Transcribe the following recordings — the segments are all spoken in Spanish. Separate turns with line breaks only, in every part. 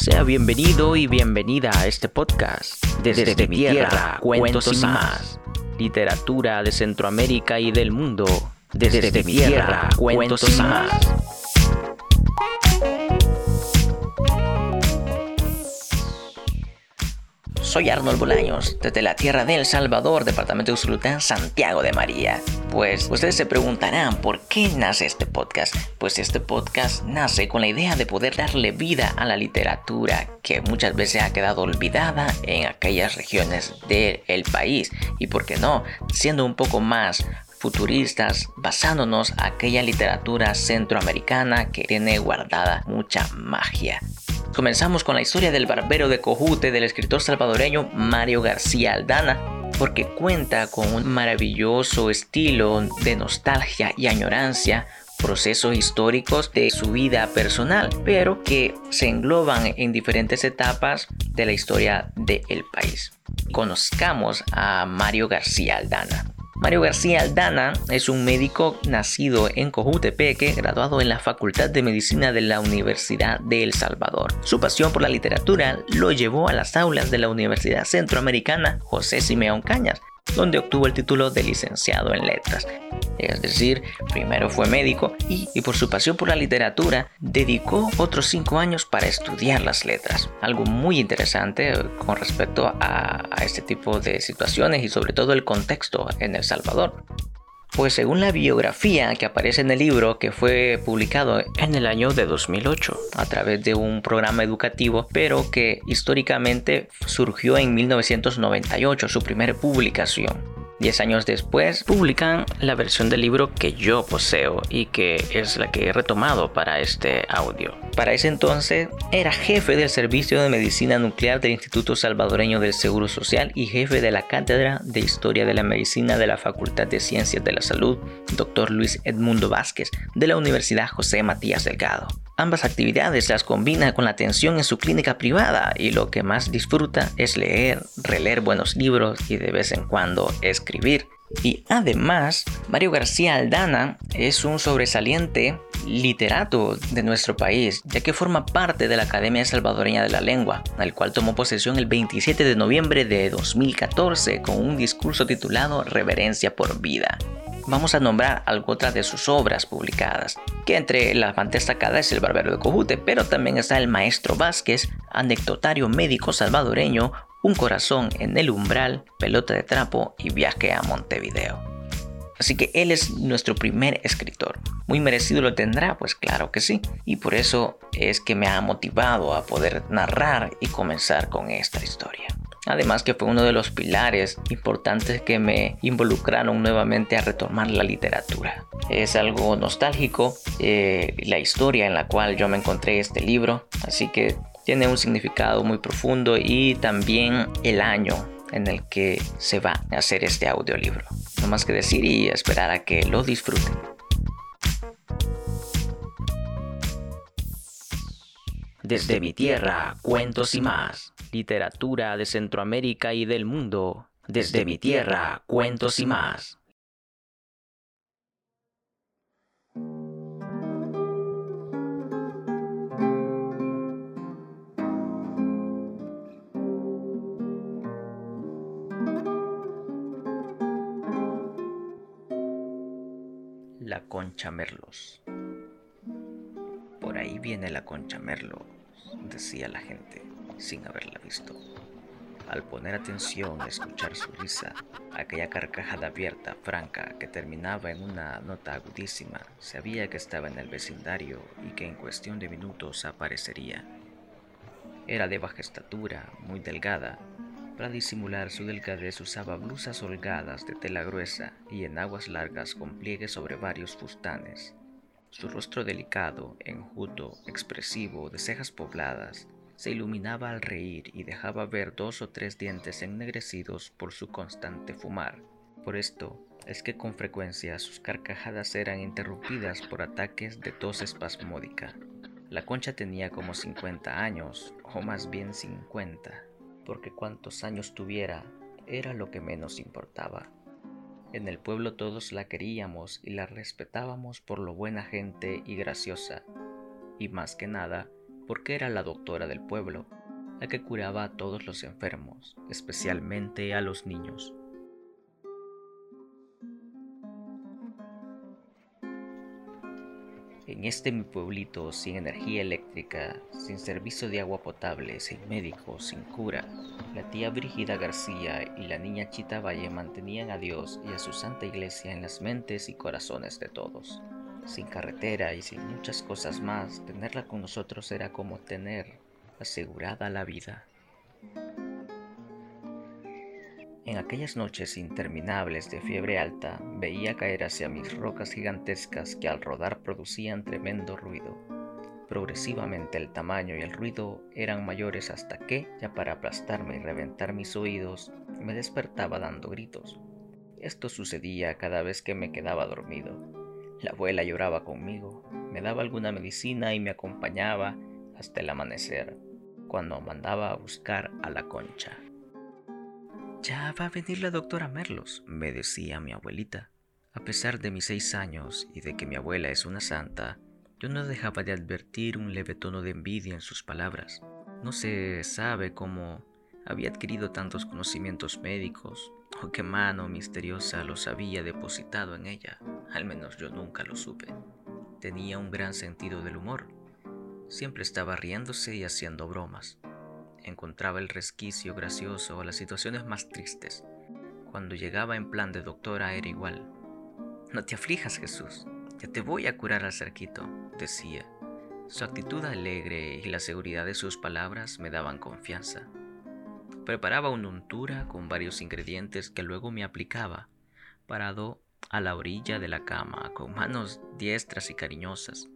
Sea bienvenido y bienvenida a este podcast. Desde, mi tierra, cuentos y más. Literatura de Centroamérica y del mundo. Desde, mi tierra, cuentos y más. Soy Arnold Bolaños, desde la tierra de El Salvador, departamento de Usulután, Santiago de María. Pues ustedes se preguntarán por qué nace este podcast. Pues este podcast nace con la idea de poder darle vida a la literatura que muchas veces ha quedado olvidada en aquellas regiones del país. Y por qué no, siendo un poco más futuristas basándonos en aquella literatura centroamericana que tiene guardada mucha magia. Comenzamos con la historia del barbero de Cojute del escritor salvadoreño Mario García Aldana, porque cuenta con un maravilloso estilo de nostalgia y añorancia, procesos históricos de su vida personal, pero que se engloban en diferentes etapas de la historia del país. Conozcamos a Mario García Aldana. Mario García Aldana es un médico nacido en Cojutepeque, graduado en la Facultad de Medicina de la Universidad de El Salvador. Su pasión por la literatura lo llevó a las aulas de la Universidad Centroamericana José Simeón Cañas, donde obtuvo el título de licenciado en letras. Es decir, primero fue médico y, por su pasión por la literatura dedicó otros cinco años para estudiar las letras. Algo muy interesante con respecto a, a este tipo de situaciones y sobre todo el contexto en El Salvador. Pues según la biografía que aparece en el libro que fue publicado en el año de 2008 a través de un programa educativo, pero que históricamente surgió en 1998, su primera publicación. Diez años después, publican la versión del libro que yo poseo y que es la que he retomado para este audio. Para ese entonces, era jefe del Servicio de Medicina Nuclear del Instituto Salvadoreño del Seguro Social y jefe de la Cátedra de Historia de la Medicina de la Facultad de Ciencias de la Salud, Dr. Luis Edmundo Vázquez, de la Universidad José Matías Delgado. Ambas actividades las combina con la atención en su clínica privada y lo que más disfruta es leer, releer buenos libros y de vez en cuando escribir. Y además, Mario García Aldana es un sobresaliente literato de nuestro país, ya que forma parte de la Academia Salvadoreña de la Lengua, al cual tomó posesión el 27 de noviembre de 2014 con un discurso titulado Reverencia por Vida. Vamos a nombrar algunas de sus obras publicadas, que entre las más destacadas es El Barbero de Cojute, pero también está El Maestro Vázquez, Anecdotario Médico Salvadoreño, Un Corazón en el Umbral, Pelota de Trapo y Viaje a Montevideo. Así que él es nuestro primer escritor. Muy merecido lo tendrá, pues claro que sí. Y por eso es que me ha motivado a poder narrar y comenzar con esta historia. Además que fue uno de los pilares importantes que me involucraron nuevamente a retomar la literatura. Es algo nostálgico eh, la historia en la cual yo me encontré este libro, así que tiene un significado muy profundo y también el año en el que se va a hacer este audiolibro. No más que decir y esperar a que lo disfruten. Desde mi tierra, cuentos y más. Literatura de Centroamérica y del mundo. Desde mi tierra, cuentos y más. La concha merlos. Por ahí viene la concha merlos decía la gente, sin haberla visto. Al poner atención a escuchar su risa, aquella carcajada abierta, franca, que terminaba en una nota agudísima, sabía que estaba en el vecindario y que en cuestión de minutos aparecería. Era de baja estatura, muy delgada. Para disimular su delgadez usaba blusas holgadas de tela gruesa y en aguas largas con pliegues sobre varios fustanes. Su rostro delicado, enjuto, expresivo, de cejas pobladas, se iluminaba al reír y dejaba ver dos o tres dientes ennegrecidos por su constante fumar. Por esto es que con frecuencia sus carcajadas eran interrumpidas por ataques de tos espasmódica. La concha tenía como 50 años, o más bien 50, porque cuantos años tuviera era lo que menos importaba. En el pueblo todos la queríamos y la respetábamos por lo buena gente y graciosa, y más que nada porque era la doctora del pueblo, la que curaba a todos los enfermos, especialmente a los niños. En este mi pueblito sin energía eléctrica, sin servicio de agua potable, sin médico, sin cura, la tía Brígida García y la niña Chita Valle mantenían a Dios y a su santa iglesia en las mentes y corazones de todos. Sin carretera y sin muchas cosas más, tenerla con nosotros era como tener asegurada la vida. En aquellas noches interminables de fiebre alta, veía caer hacia mis rocas gigantescas que al rodar producían tremendo ruido. Progresivamente el tamaño y el ruido eran mayores hasta que, ya para aplastarme y reventar mis oídos, me despertaba dando gritos. Esto sucedía cada vez que me quedaba dormido. La abuela lloraba conmigo, me daba alguna medicina y me acompañaba hasta el amanecer, cuando mandaba a buscar a la concha. Ya va a venir la doctora Merlos, me decía mi abuelita. A pesar de mis seis años y de que mi abuela es una santa, yo no dejaba de advertir un leve tono de envidia en sus palabras. No se sabe cómo había adquirido tantos conocimientos médicos o qué mano misteriosa los había depositado en ella. Al menos yo nunca lo supe. Tenía un gran sentido del humor. Siempre estaba riéndose y haciendo bromas encontraba el resquicio gracioso a las situaciones más tristes. Cuando llegaba en plan de doctora era igual. No te aflijas, Jesús, ya te voy a curar al cerquito, decía. Su actitud alegre y la seguridad de sus palabras me daban confianza. Preparaba una untura con varios ingredientes que luego me aplicaba, parado a la orilla de la cama, con manos diestras y cariñosas.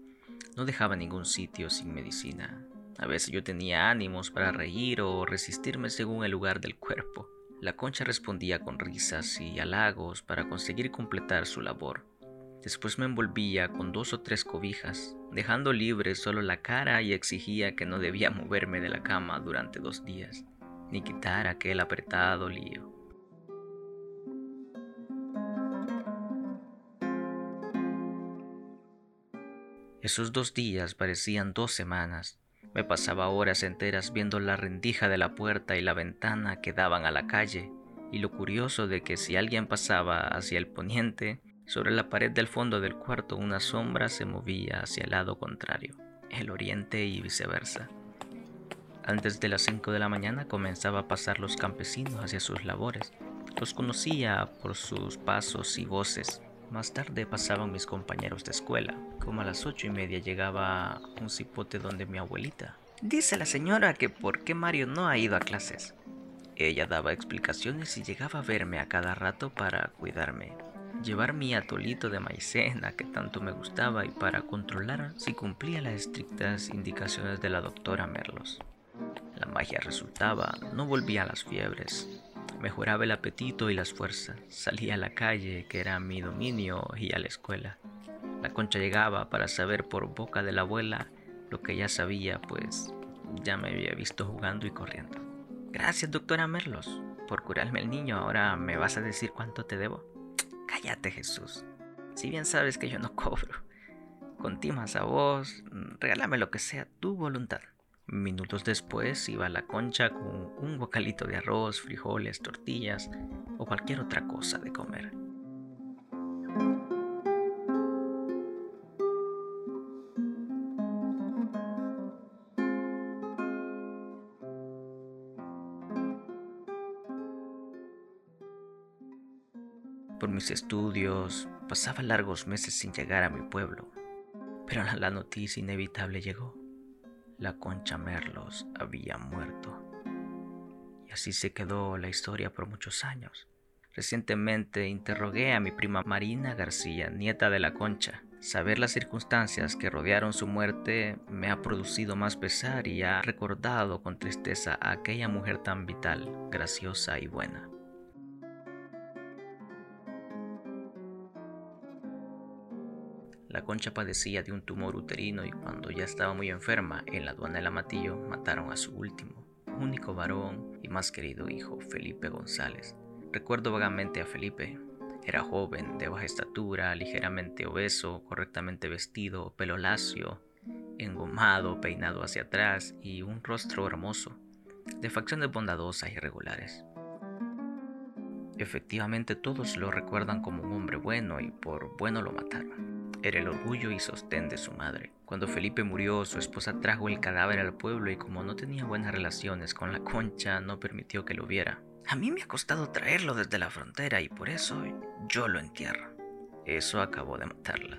No dejaba ningún sitio sin medicina, a veces yo tenía ánimos para reír o resistirme según el lugar del cuerpo. La concha respondía con risas y halagos para conseguir completar su labor. Después me envolvía con dos o tres cobijas, dejando libre solo la cara y exigía que no debía moverme de la cama durante dos días, ni quitar aquel apretado lío. Esos dos días parecían dos semanas. Me pasaba horas enteras viendo la rendija de la puerta y la ventana que daban a la calle, y lo curioso de que si alguien pasaba hacia el poniente, sobre la pared del fondo del cuarto una sombra se movía hacia el lado contrario, el oriente y viceversa. Antes de las 5 de la mañana comenzaba a pasar los campesinos hacia sus labores. Los conocía por sus pasos y voces. Más tarde pasaban mis compañeros de escuela. Como a las ocho y media llegaba un cipote donde mi abuelita. Dice la señora que por qué Mario no ha ido a clases. Ella daba explicaciones y llegaba a verme a cada rato para cuidarme, llevar mi atolito de maicena que tanto me gustaba y para controlar si cumplía las estrictas indicaciones de la doctora Merlos. La magia resultaba, no volvía a las fiebres, Mejoraba el apetito y las fuerzas. Salía a la calle, que era mi dominio, y a la escuela. La concha llegaba para saber por boca de la abuela lo que ya sabía, pues ya me había visto jugando y corriendo. Gracias, doctora Merlos, por curarme el niño. Ahora me vas a decir cuánto te debo. Cállate, Jesús. Si bien sabes que yo no cobro. Contimas a vos, regálame lo que sea tu voluntad. Minutos después iba la concha con un bocalito de arroz, frijoles, tortillas o cualquier otra cosa de comer. Por mis estudios pasaba largos meses sin llegar a mi pueblo, pero la noticia inevitable llegó la concha Merlos había muerto. Y así se quedó la historia por muchos años. Recientemente interrogué a mi prima Marina García, nieta de la concha. Saber las circunstancias que rodearon su muerte me ha producido más pesar y ha recordado con tristeza a aquella mujer tan vital, graciosa y buena. La concha padecía de un tumor uterino y cuando ya estaba muy enferma en la aduana del Amatillo mataron a su último, único varón y más querido hijo, Felipe González. Recuerdo vagamente a Felipe. Era joven, de baja estatura, ligeramente obeso, correctamente vestido, pelo lacio engomado, peinado hacia atrás y un rostro hermoso, de facciones bondadosas y regulares. Efectivamente todos lo recuerdan como un hombre bueno y por bueno lo mataron. Era el orgullo y sostén de su madre. Cuando Felipe murió, su esposa trajo el cadáver al pueblo y como no tenía buenas relaciones con la concha, no permitió que lo viera. A mí me ha costado traerlo desde la frontera y por eso yo lo entierro. Eso acabó de matarla.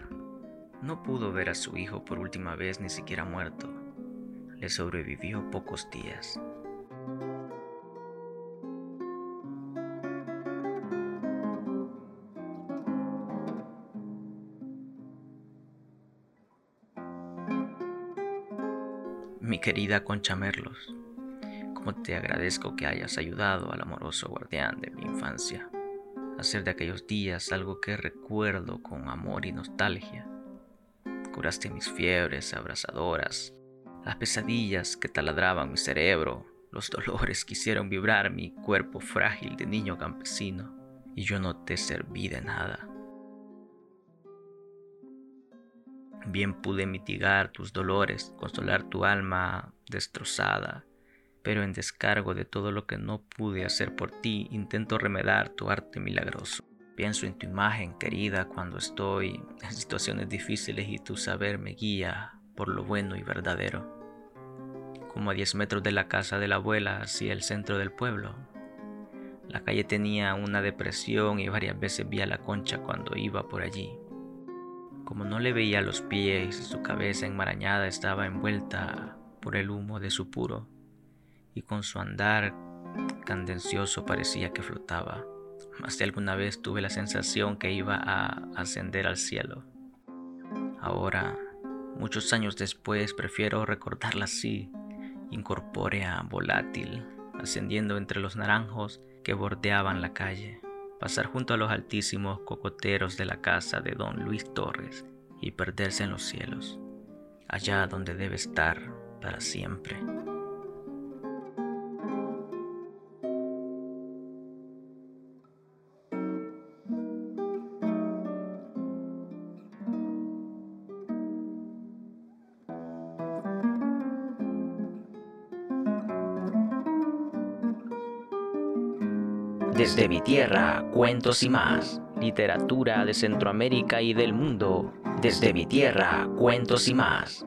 No pudo ver a su hijo por última vez ni siquiera muerto. Le sobrevivió pocos días. Querida Concha Merlos, cómo te agradezco que hayas ayudado al amoroso guardián de mi infancia a hacer de aquellos días algo que recuerdo con amor y nostalgia. Curaste mis fiebres abrasadoras, las pesadillas que taladraban mi cerebro, los dolores que hicieron vibrar mi cuerpo frágil de niño campesino, y yo no te serví de nada. Bien pude mitigar tus dolores, consolar tu alma destrozada, pero en descargo de todo lo que no pude hacer por ti, intento remedar tu arte milagroso. Pienso en tu imagen querida cuando estoy en situaciones difíciles y tu saber me guía por lo bueno y verdadero. Como a 10 metros de la casa de la abuela hacia el centro del pueblo. La calle tenía una depresión y varias veces vi a la concha cuando iba por allí. Como no le veía los pies su cabeza enmarañada estaba envuelta por el humo de su puro, y con su andar candencioso parecía que flotaba. Más de alguna vez tuve la sensación que iba a ascender al cielo. Ahora, muchos años después, prefiero recordarla así, incorpórea, volátil, ascendiendo entre los naranjos que bordeaban la calle pasar junto a los altísimos cocoteros de la casa de don Luis Torres y perderse en los cielos, allá donde debe estar para siempre. Desde mi tierra, cuentos y más. Literatura de Centroamérica y del mundo. Desde mi tierra, cuentos y más.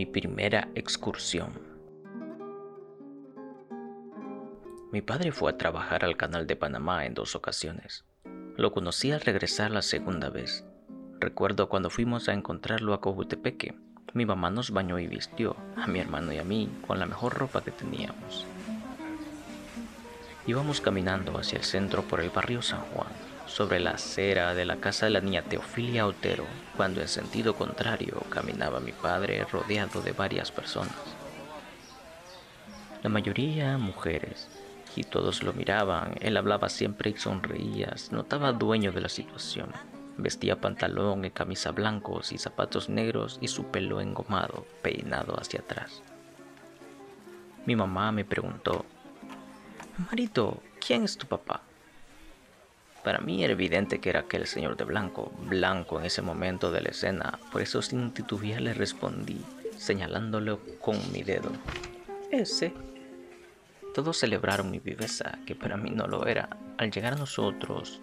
Mi primera excursión. Mi padre fue a trabajar al canal de Panamá en dos ocasiones. Lo conocí al regresar la segunda vez. Recuerdo cuando fuimos a encontrarlo a Cojutepeque. Mi mamá nos bañó y vistió, a mi hermano y a mí, con la mejor ropa que teníamos. Íbamos caminando hacia el centro por el barrio San Juan sobre la acera de la casa de la niña Teofilia Otero, cuando en sentido contrario caminaba mi padre rodeado de varias personas. La mayoría mujeres, y todos lo miraban, él hablaba siempre y sonreía, notaba dueño de la situación. Vestía pantalón y camisa blancos y zapatos negros y su pelo engomado, peinado hacia atrás. Mi mamá me preguntó, Marito, ¿quién es tu papá? Para mí era evidente que era aquel señor de blanco, blanco en ese momento de la escena, por eso sin titubear le respondí, señalándolo con mi dedo. Ese. Todos celebraron mi viveza, que para mí no lo era. Al llegar a nosotros,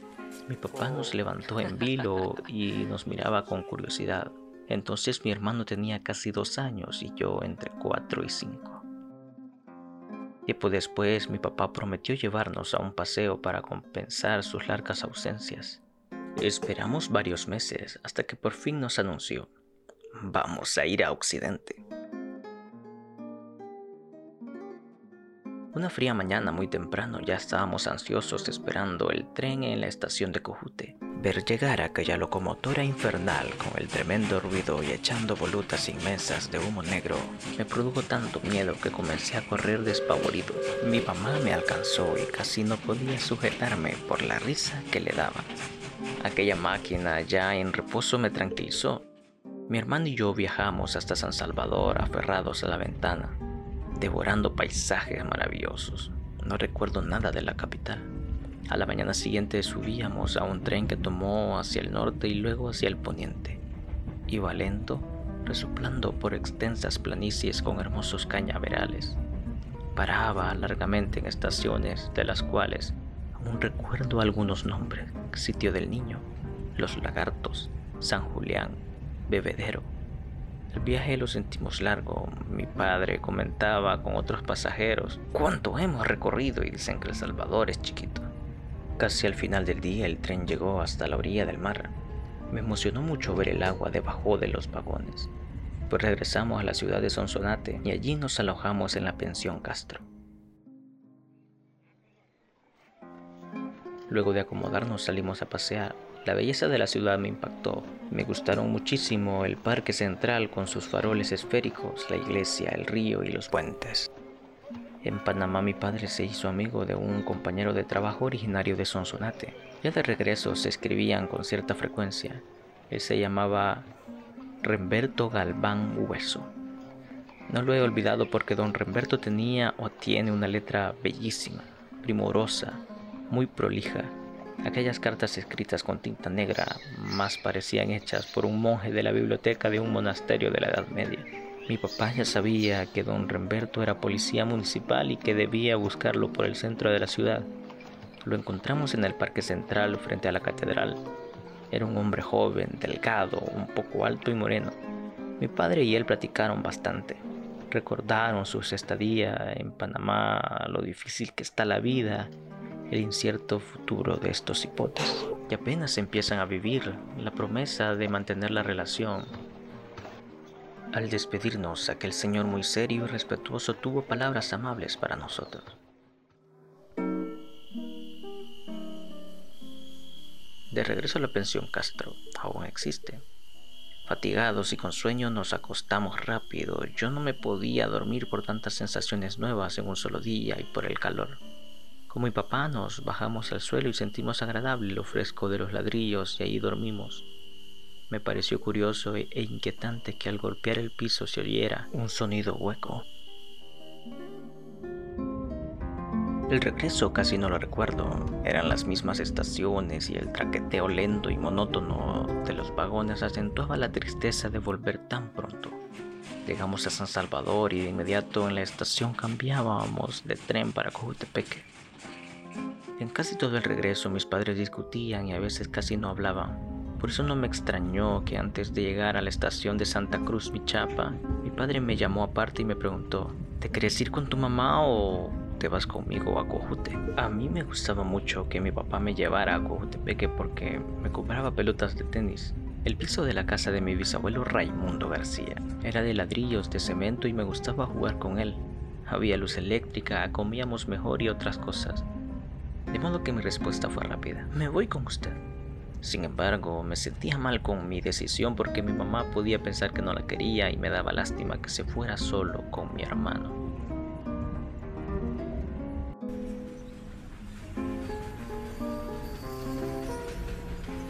mi papá nos levantó en vilo y nos miraba con curiosidad. Entonces mi hermano tenía casi dos años y yo entre cuatro y cinco. Tiempo después mi papá prometió llevarnos a un paseo para compensar sus largas ausencias. Esperamos varios meses hasta que por fin nos anunció, vamos a ir a Occidente. Una fría mañana muy temprano ya estábamos ansiosos esperando el tren en la estación de Cojute. Ver llegar aquella locomotora infernal con el tremendo ruido y echando volutas inmensas de humo negro me produjo tanto miedo que comencé a correr despavorido. Mi mamá me alcanzó y casi no podía sujetarme por la risa que le daba. Aquella máquina ya en reposo me tranquilizó. Mi hermano y yo viajamos hasta San Salvador aferrados a la ventana, devorando paisajes maravillosos. No recuerdo nada de la capital. A la mañana siguiente subíamos a un tren que tomó hacia el norte y luego hacia el poniente. Iba lento, resoplando por extensas planicies con hermosos cañaverales. Paraba largamente en estaciones de las cuales aún recuerdo algunos nombres. Sitio del Niño, Los Lagartos, San Julián, Bebedero. El viaje lo sentimos largo. Mi padre comentaba con otros pasajeros cuánto hemos recorrido y dicen que El Salvador es chiquito. Casi al final del día el tren llegó hasta la orilla del mar. Me emocionó mucho ver el agua debajo de los vagones. Pues regresamos a la ciudad de Sonsonate y allí nos alojamos en la pensión Castro. Luego de acomodarnos salimos a pasear. La belleza de la ciudad me impactó. Me gustaron muchísimo el parque central con sus faroles esféricos, la iglesia, el río y los puentes. En Panamá mi padre se hizo amigo de un compañero de trabajo originario de Sonsonate. Ya de regreso se escribían con cierta frecuencia. Él se llamaba Remberto Galván Hueso. No lo he olvidado porque don Remberto tenía o tiene una letra bellísima, primorosa, muy prolija. Aquellas cartas escritas con tinta negra más parecían hechas por un monje de la biblioteca de un monasterio de la Edad Media. Mi papá ya sabía que don Remberto era policía municipal y que debía buscarlo por el centro de la ciudad. Lo encontramos en el parque central frente a la catedral. Era un hombre joven, delgado, un poco alto y moreno. Mi padre y él platicaron bastante. Recordaron su estadía en Panamá, lo difícil que está la vida, el incierto futuro de estos hipotes. Y apenas empiezan a vivir la promesa de mantener la relación, al despedirnos, aquel señor muy serio y respetuoso tuvo palabras amables para nosotros. De regreso a la pensión Castro, aún existe. Fatigados y con sueño nos acostamos rápido. Yo no me podía dormir por tantas sensaciones nuevas en un solo día y por el calor. Con mi papá nos bajamos al suelo y sentimos agradable lo fresco de los ladrillos y ahí dormimos. Me pareció curioso e, inquietante que al golpear el piso se oyera un sonido hueco. El regreso casi no lo recuerdo. Eran las mismas estaciones y el traqueteo lento y monótono de los vagones acentuaba la tristeza de volver tan pronto. Llegamos a San Salvador y de inmediato en la estación cambiábamos de tren para Cojutepeque. En casi todo el regreso mis padres discutían y a veces casi no hablaban. Por eso no me extrañó que antes de llegar a la estación de Santa Cruz, Michapa, mi padre me llamó aparte y me preguntó, ¿te quieres ir con tu mamá o te vas conmigo a Cojute? A mí me gustaba mucho que mi papá me llevara a Cojutepeque porque me compraba pelotas de tenis. El piso de la casa de mi bisabuelo Raimundo García era de ladrillos de cemento y me gustaba jugar con él. Había luz eléctrica, comíamos mejor y otras cosas. De modo que mi respuesta fue rápida. Me voy con usted. Sin embargo, me sentía mal con mi decisión porque mi mamá podía pensar que no la quería y me daba lástima que se fuera solo con mi hermano.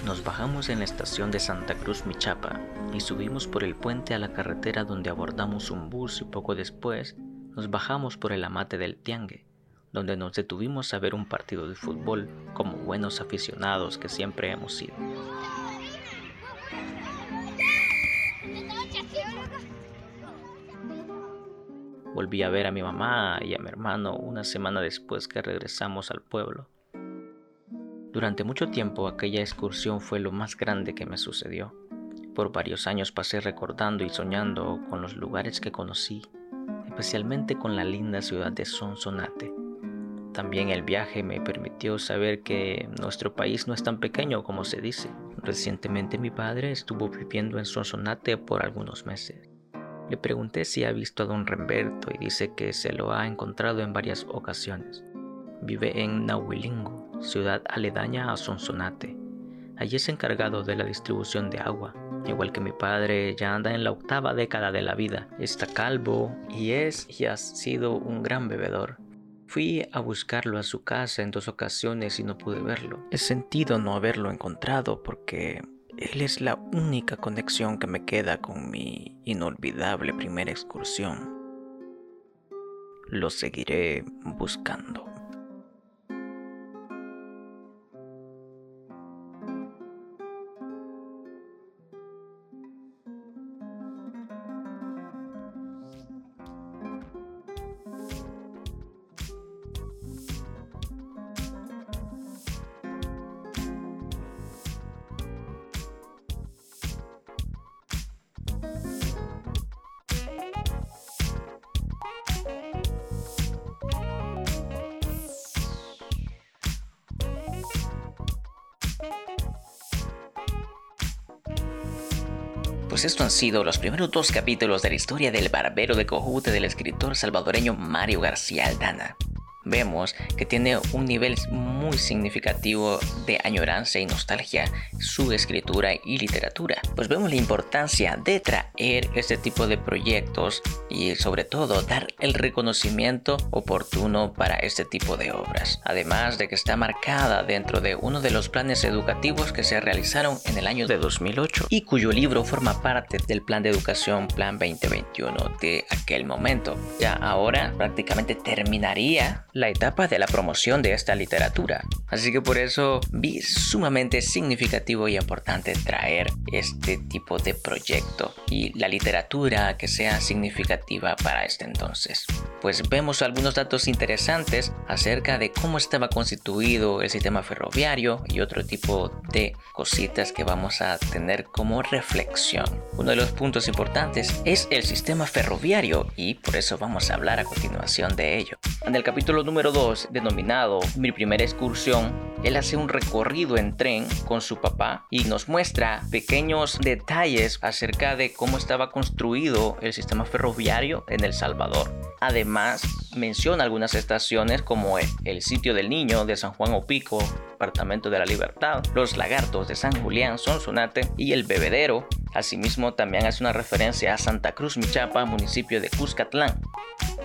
Nos bajamos en la estación de Santa Cruz Michapa y subimos por el puente a la carretera donde abordamos un bus y poco después nos bajamos por el amate del Tiangue donde nos detuvimos a ver un partido de fútbol como buenos aficionados que siempre hemos sido. Volví a ver a mi mamá y a mi hermano una semana después que regresamos al pueblo. Durante mucho tiempo aquella excursión fue lo más grande que me sucedió. Por varios años pasé recordando y soñando con los lugares que conocí, especialmente con la linda ciudad de Sonsonate también el viaje me permitió saber que nuestro país no es tan pequeño como se dice. Recientemente mi padre estuvo viviendo en Sonsonate por algunos meses. Le pregunté si ha visto a don Remberto y dice que se lo ha encontrado en varias ocasiones. Vive en Nahuilingo, ciudad aledaña a Sonsonate. Allí es encargado de la distribución de agua. Igual que mi padre, ya anda en la octava década de la vida. Está calvo y es y ha sido un gran bebedor. Fui a buscarlo a su casa en dos ocasiones y no pude verlo. He sentido no haberlo encontrado porque él es la única conexión que me queda con mi inolvidable primera excursión. Lo seguiré buscando. Pues esto han sido los primeros dos capítulos de la historia del barbero de Cojute del escritor salvadoreño Mario García Aldana vemos que tiene un nivel muy significativo de añoranza y nostalgia su escritura y literatura. Pues vemos la importancia de traer este tipo de proyectos y sobre todo dar el reconocimiento oportuno para este tipo de obras. Además de que está marcada dentro de uno de los planes educativos que se realizaron en el año de 2008 y cuyo libro forma parte del plan de educación Plan 2021 de aquel momento. Ya ahora prácticamente terminaría la etapa de la promoción de esta literatura. Así que por eso vi sumamente significativo y importante traer este tipo de proyecto y la literatura que sea significativa para este entonces. Pues vemos algunos datos interesantes acerca de cómo estaba constituido el sistema ferroviario y otro tipo de cositas que vamos a tener como reflexión. Uno de los puntos importantes es el sistema ferroviario y por eso vamos a hablar a continuación de ello. En el capítulo número 2, denominado Mi primera excursión, él hace un recorrido en tren con su papá y nos muestra pequeños detalles acerca de cómo estaba construido el sistema ferroviario en El Salvador. Además, menciona algunas estaciones como el, sitio del niño de San Juan Opico, Departamento de la Libertad, los lagartos de San Julián, Sonsonate y el bebedero. Asimismo, también hace una referencia a Santa Cruz Michapa, municipio de Cuscatlán.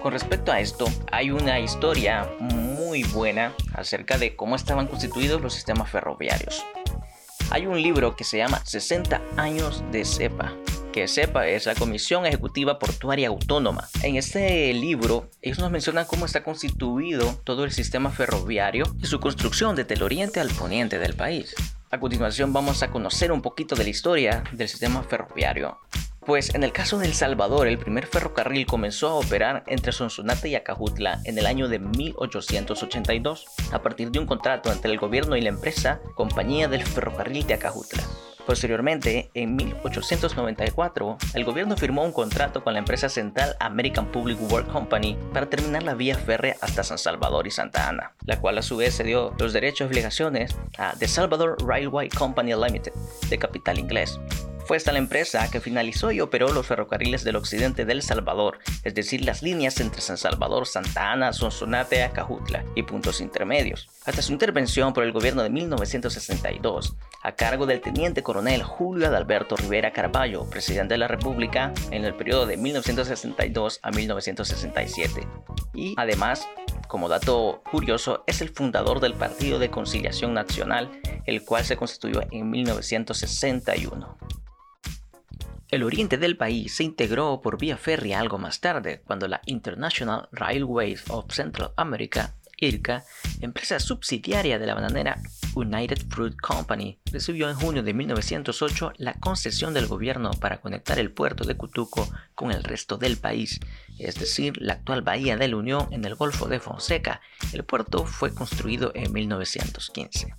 Con respecto a esto, hay una historia muy buena acerca de cómo estaban constituidos los sistemas ferroviarios. Hay un libro que se llama 60 años de CEPA, que sepa es la Comisión Ejecutiva Portuaria Autónoma. En este libro, ellos nos mencionan cómo está constituido todo el sistema ferroviario y su construcción desde el oriente al poniente del país. A continuación vamos a conocer un poquito de la historia del sistema ferroviario. Pues en el caso de El Salvador, el primer ferrocarril comenzó a operar entre Sonsonate y Acajutla en el año de 1882, a partir de un contrato entre el gobierno y la empresa Compañía del Ferrocarril de Acajutla. Posteriormente, en 1894, el gobierno firmó un contrato con la empresa central American Public Work Company para terminar la vía férrea hasta San Salvador y Santa Ana, la cual a su vez se dio los derechos y obligaciones a The Salvador Railway Company Limited, de capital inglés, fue esta la empresa que finalizó y operó los ferrocarriles del occidente del Salvador, es decir, las líneas entre San Salvador, Santa Ana, Sonsonate, Acajutla y puntos intermedios. Hasta su intervención por el gobierno de 1962, a cargo del teniente coronel Julio Adalberto Rivera Carballo, presidente de la República, en el periodo de 1962 a 1967. Y además, como dato curioso, es el fundador del Partido de Conciliación Nacional, el cual se constituyó en 1961. El oriente del país se integró por vía férrea algo más tarde, cuando la International Railways of Central America, IRCA, empresa subsidiaria de la bananera United Fruit Company, recibió en junio de 1908 la concesión del gobierno para conectar el puerto de Cutuco con el resto del país, es decir, la actual bahía de la Unión en el Golfo de Fonseca. El puerto fue construido en 1915.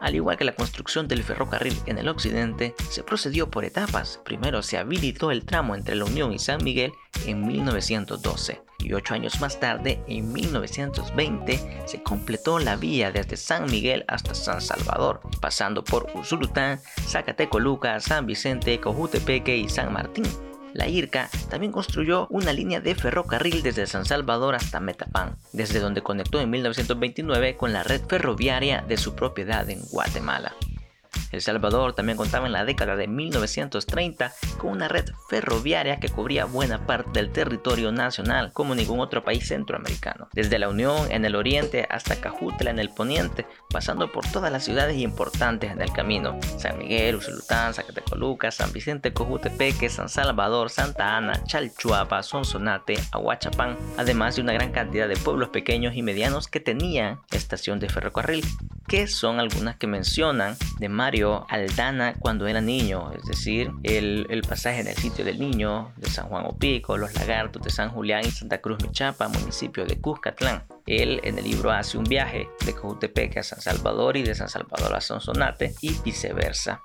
Al igual que la construcción del ferrocarril en el occidente, se procedió por etapas. Primero se habilitó el tramo entre La Unión y San Miguel en 1912 y ocho años más tarde, en 1920, se completó la vía desde San Miguel hasta San Salvador, pasando por Usulután, Zacatecoluca, San Vicente, Cojutepeque y San Martín. La IRCA también construyó una línea de ferrocarril desde San Salvador hasta Metapán, desde donde conectó en 1929 con la red ferroviaria de su propiedad en Guatemala. El Salvador también contaba en la década de 1930 con una red ferroviaria que cubría buena parte del territorio nacional como ningún otro país centroamericano. Desde la Unión en el oriente hasta Cajutla en el poniente, pasando por todas las ciudades importantes en el camino. San Miguel, Usulután, Zacatecoluca, San Vicente, Cojutepeque, San Salvador, Santa Ana, Chalchuapa, Sonsonate, Aguachapán, además de una gran cantidad de pueblos pequeños y medianos que tenían estación de ferrocarril que son algunas que mencionan de Mario Aldana cuando era niño, es decir, el, el pasaje en el sitio del niño de San Juan Opico, los lagartos de San Julián y Santa Cruz Michapa, municipio de Cuscatlán. Él en el libro hace un viaje de Cojutepeque a San Salvador y de San Salvador a Sonsonate y viceversa.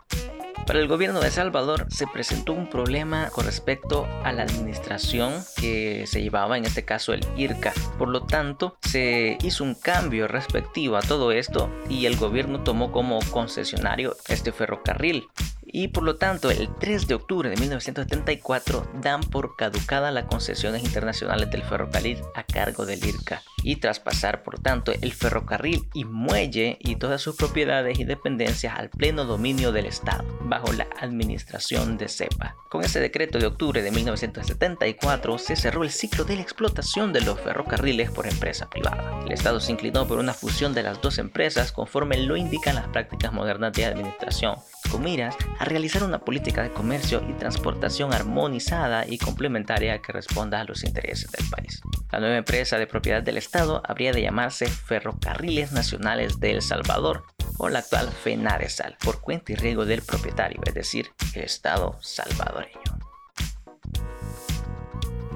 Para el gobierno de Salvador se presentó un problema con respecto a la administración que se llevaba, en este caso el IRCA. Por lo tanto, se hizo un cambio respectivo a todo esto y el gobierno tomó como concesionario este ferrocarril y por lo tanto el 3 de octubre de 1974 dan por caducada las concesiones internacionales del ferrocarril a cargo del IRCA y traspasar por tanto el ferrocarril y muelle y todas sus propiedades y dependencias al pleno dominio del Estado bajo la administración de CEPA. Con ese decreto de octubre de 1974 se cerró el ciclo de la explotación de los ferrocarriles por empresa privada. El Estado se inclinó por una fusión de las dos empresas conforme lo indican las prácticas modernas de administración con miras a realizar una política de comercio y transportación armonizada y complementaria que responda a los intereses del país. La nueva empresa de propiedad del Estado habría de llamarse Ferrocarriles Nacionales de El Salvador o la actual FENARESAL, por cuenta y riesgo del propietario, es decir, el Estado salvadoreño.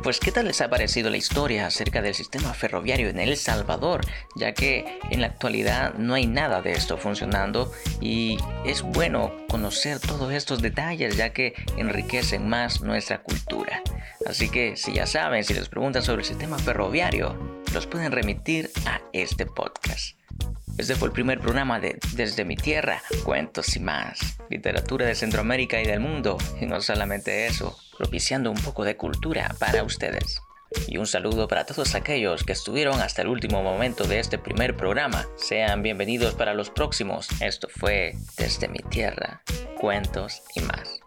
Pues ¿qué tal les ha parecido la historia acerca del sistema ferroviario en El Salvador? Ya que en la actualidad no hay nada de esto funcionando y es bueno conocer todos estos detalles ya que enriquecen más nuestra cultura. Así que si ya saben, si les preguntan sobre el sistema ferroviario, los pueden remitir a este podcast. Este fue el primer programa de Desde mi tierra, cuentos y más, literatura de Centroamérica y del mundo, y no solamente eso, propiciando un poco de cultura para ustedes. Y un saludo para todos aquellos que estuvieron hasta el último momento de este primer programa. Sean bienvenidos para los próximos. Esto fue Desde mi tierra, cuentos y más.